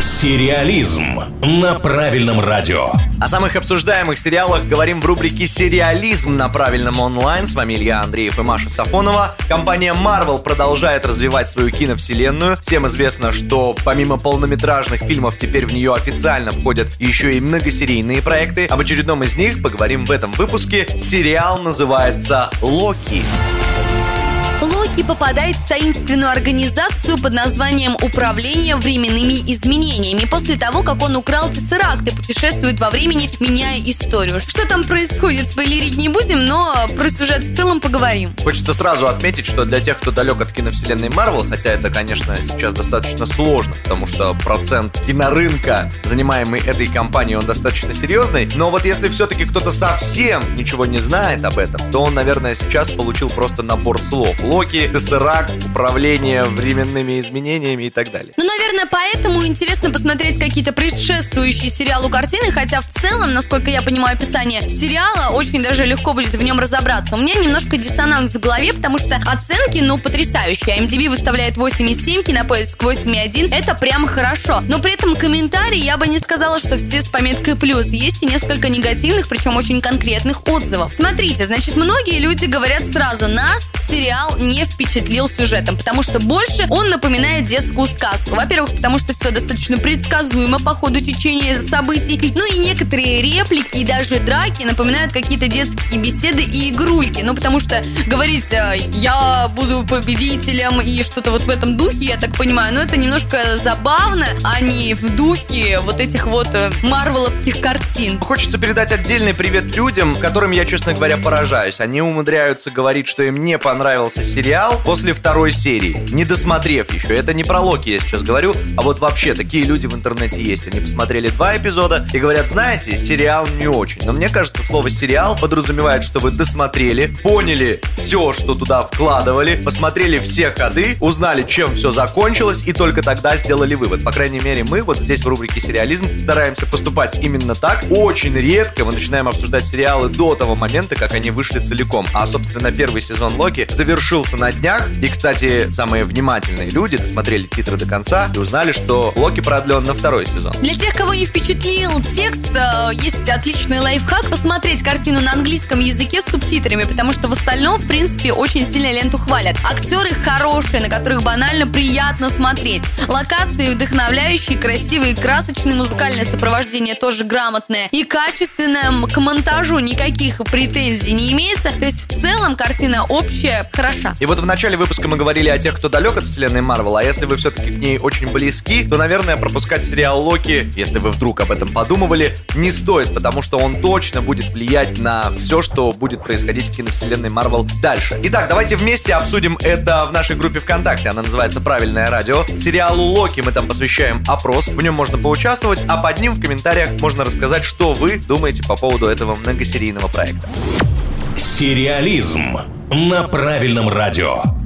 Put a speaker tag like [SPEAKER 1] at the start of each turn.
[SPEAKER 1] Сериализм на правильном радио.
[SPEAKER 2] О самых обсуждаемых сериалах говорим в рубрике «Сериализм» на правильном онлайн. С вами Илья Андреев и Маша Сафонова. Компания Marvel продолжает развивать свою киновселенную. Всем известно, что помимо полнометражных фильмов теперь в нее официально входят еще и многосерийные проекты. Об очередном из них поговорим в этом выпуске. Сериал называется «Локи».
[SPEAKER 3] Локи попадает в таинственную организацию под названием «Управление временными изменениями» после того, как он украл тессеракт и путешествует во времени, меняя историю. Что там происходит, спойлерить не будем, но про сюжет в целом поговорим.
[SPEAKER 2] Хочется сразу отметить, что для тех, кто далек от киновселенной Марвел, хотя это, конечно, сейчас достаточно сложно, потому что процент кинорынка, занимаемый этой компанией, он достаточно серьезный, но вот если все-таки кто-то совсем ничего не знает об этом, то он, наверное, сейчас получил просто набор слов. Локи, Тессеракт, управление временными изменениями и так далее.
[SPEAKER 3] Ну, наверное, поэтому интересно посмотреть какие-то предшествующие сериалу картины, хотя в целом, насколько я понимаю описание сериала, очень даже легко будет в нем разобраться. У меня немножко диссонанс в голове, потому что оценки, ну, потрясающие. MDB выставляет 8,7, Кинопоиск 8,1. Это прям хорошо. Но при этом комментарии я бы не сказала, что все с пометкой плюс. Есть и несколько негативных, причем очень конкретных отзывов. Смотрите, значит, многие люди говорят сразу, нас сериал не впечатлил сюжетом, потому что больше он напоминает детскую сказку. Во-первых, потому что все достаточно предсказуемо по ходу течения событий. Ну и некоторые реплики и даже драки напоминают какие-то детские беседы и игрульки. Ну, потому что говорить «я буду победителем» и что-то вот в этом духе, я так понимаю, но это немножко забавно, а не в духе вот этих вот э, марвеловских картин.
[SPEAKER 2] Хочется передать отдельный привет людям, которым я, честно говоря, поражаюсь. Они умудряются говорить, что им не понравился сериал после второй серии, не досмотрев еще. Это не про Локи я сейчас говорю, а вот вообще такие люди в интернете есть. Они посмотрели два эпизода и говорят, знаете, сериал не очень. Но мне кажется, слово «сериал» подразумевает, что вы досмотрели, поняли все, что туда вкладывали, посмотрели все ходы, узнали, чем все закончилось, и только тогда сделали вывод. По крайней мере, мы вот здесь в рубрике «Сериализм» стараемся поступать именно так. Очень редко мы начинаем обсуждать сериалы до того момента, как они вышли целиком. А, собственно, первый сезон Локи завершился на днях. И, кстати, самые внимательные люди досмотрели титры до конца и узнали, что Локи продлен на второй сезон.
[SPEAKER 3] Для тех, кого не впечатлил текст, э, есть отличный лайфхак посмотреть картину на английском языке с субтитрами, потому что в остальном, в принципе, очень сильно ленту хвалят. Актеры хорошие, на которых банально приятно смотреть. Локации вдохновляющие, красивые, красочные, музыкальное сопровождение тоже грамотное и качественное. К монтажу никаких претензий не имеется. То есть в целом картина общая хороша.
[SPEAKER 2] И вот в начале выпуска мы говорили о тех, кто далек от вселенной Марвел, а если вы все-таки к ней очень близки, то, наверное, пропускать сериал Локи, если вы вдруг об этом подумывали, не стоит, потому что он точно будет влиять на все, что будет происходить в киновселенной Марвел дальше. Итак, давайте вместе обсудим это в нашей группе ВКонтакте. Она называется «Правильное радио». Сериалу Локи мы там посвящаем опрос, в нем можно поучаствовать, а под ним в комментариях можно рассказать, что вы думаете по поводу этого многосерийного проекта.
[SPEAKER 1] Сериализм на правильном радио.